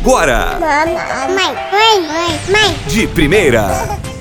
agora. Mãe, mãe, mãe, mãe. De primeira.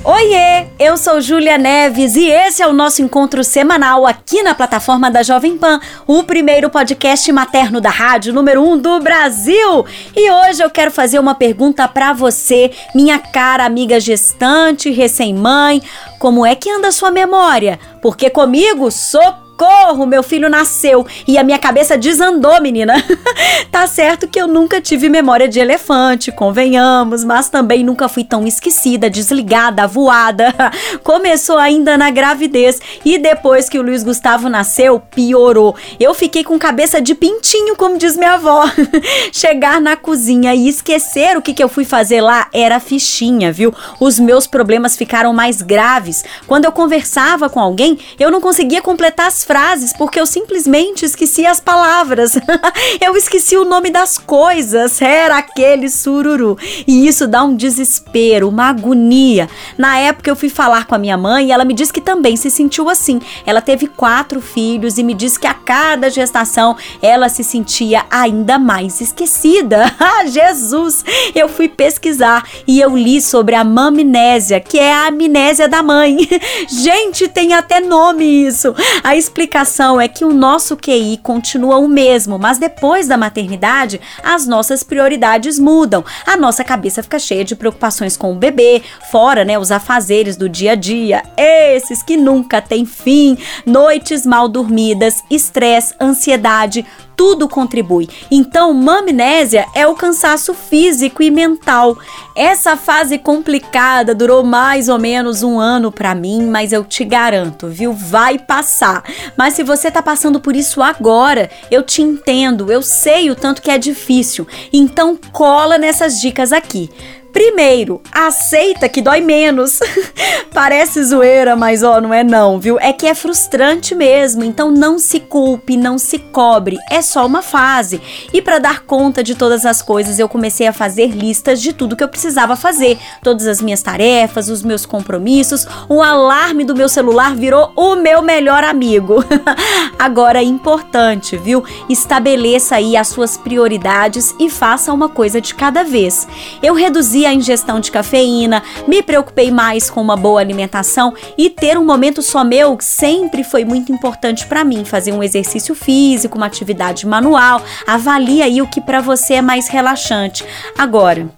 Oiê, eu sou Júlia Neves e esse é o nosso encontro semanal aqui na plataforma da Jovem Pan, o primeiro podcast materno da rádio número 1 um do Brasil. E hoje eu quero fazer uma pergunta para você, minha cara amiga gestante, recém-mãe, como é que anda a sua memória? Porque comigo sou socorro, meu filho nasceu e a minha cabeça desandou, menina. tá certo que eu nunca tive memória de elefante, convenhamos, mas também nunca fui tão esquecida, desligada, voada. Começou ainda na gravidez e depois que o Luiz Gustavo nasceu, piorou. Eu fiquei com cabeça de pintinho, como diz minha avó. Chegar na cozinha e esquecer o que, que eu fui fazer lá era fichinha, viu? Os meus problemas ficaram mais graves. Quando eu conversava com alguém, eu não conseguia completar as frases porque eu simplesmente esqueci as palavras. eu esqueci o nome das coisas. Era aquele sururu. E isso dá um desespero, uma agonia. Na época eu fui falar com a minha mãe e ela me disse que também se sentiu assim. Ela teve quatro filhos e me disse que a cada gestação ela se sentia ainda mais esquecida. Jesus! Eu fui pesquisar e eu li sobre a mamnésia, que é a amnésia da mãe. Gente, tem até nome isso. A explicação é que o nosso QI continua o mesmo, mas depois da maternidade, as nossas prioridades mudam. A nossa cabeça fica cheia de preocupações com o bebê, fora, né, os afazeres do dia a dia, esses que nunca têm fim, noites mal dormidas, estresse, ansiedade, tudo contribui. Então, mamnésia é o cansaço físico e mental. Essa fase complicada durou mais ou menos um ano para mim, mas eu te garanto, viu? Vai passar. Mas se você tá passando por isso agora, eu te entendo, eu sei o tanto que é difícil. Então, cola nessas dicas aqui. Primeiro, aceita que dói menos. Parece zoeira, mas ó, não é não, viu? É que é frustrante mesmo, então não se culpe, não se cobre, é só uma fase. E para dar conta de todas as coisas, eu comecei a fazer listas de tudo que eu precisava fazer, todas as minhas tarefas, os meus compromissos. O alarme do meu celular virou o meu melhor amigo. Agora, importante, viu? Estabeleça aí as suas prioridades e faça uma coisa de cada vez. Eu reduzi a ingestão de cafeína, me preocupei mais com uma boa alimentação e ter um momento só meu sempre foi muito importante para mim. Fazer um exercício físico, uma atividade manual, avalie aí o que para você é mais relaxante. Agora,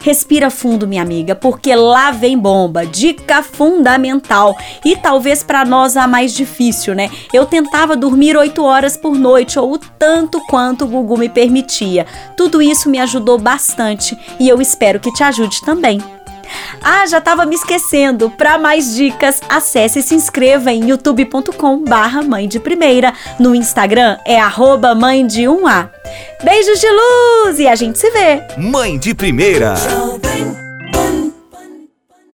respira fundo, minha amiga, porque lá vem bomba. Dica fundamental e talvez para nós a mais difícil, né? Eu tentava dormir 8 horas por noite ou o tanto quanto o Gugu me permitia. Tudo isso me ajudou bastante e eu espero que te ajude também. Ah, já estava me esquecendo. Para mais dicas, acesse e se inscreva em youtube.com/barra mãe de primeira. No Instagram é arroba mãe de 1A. Beijos de luz e a gente se vê. Mãe de primeira.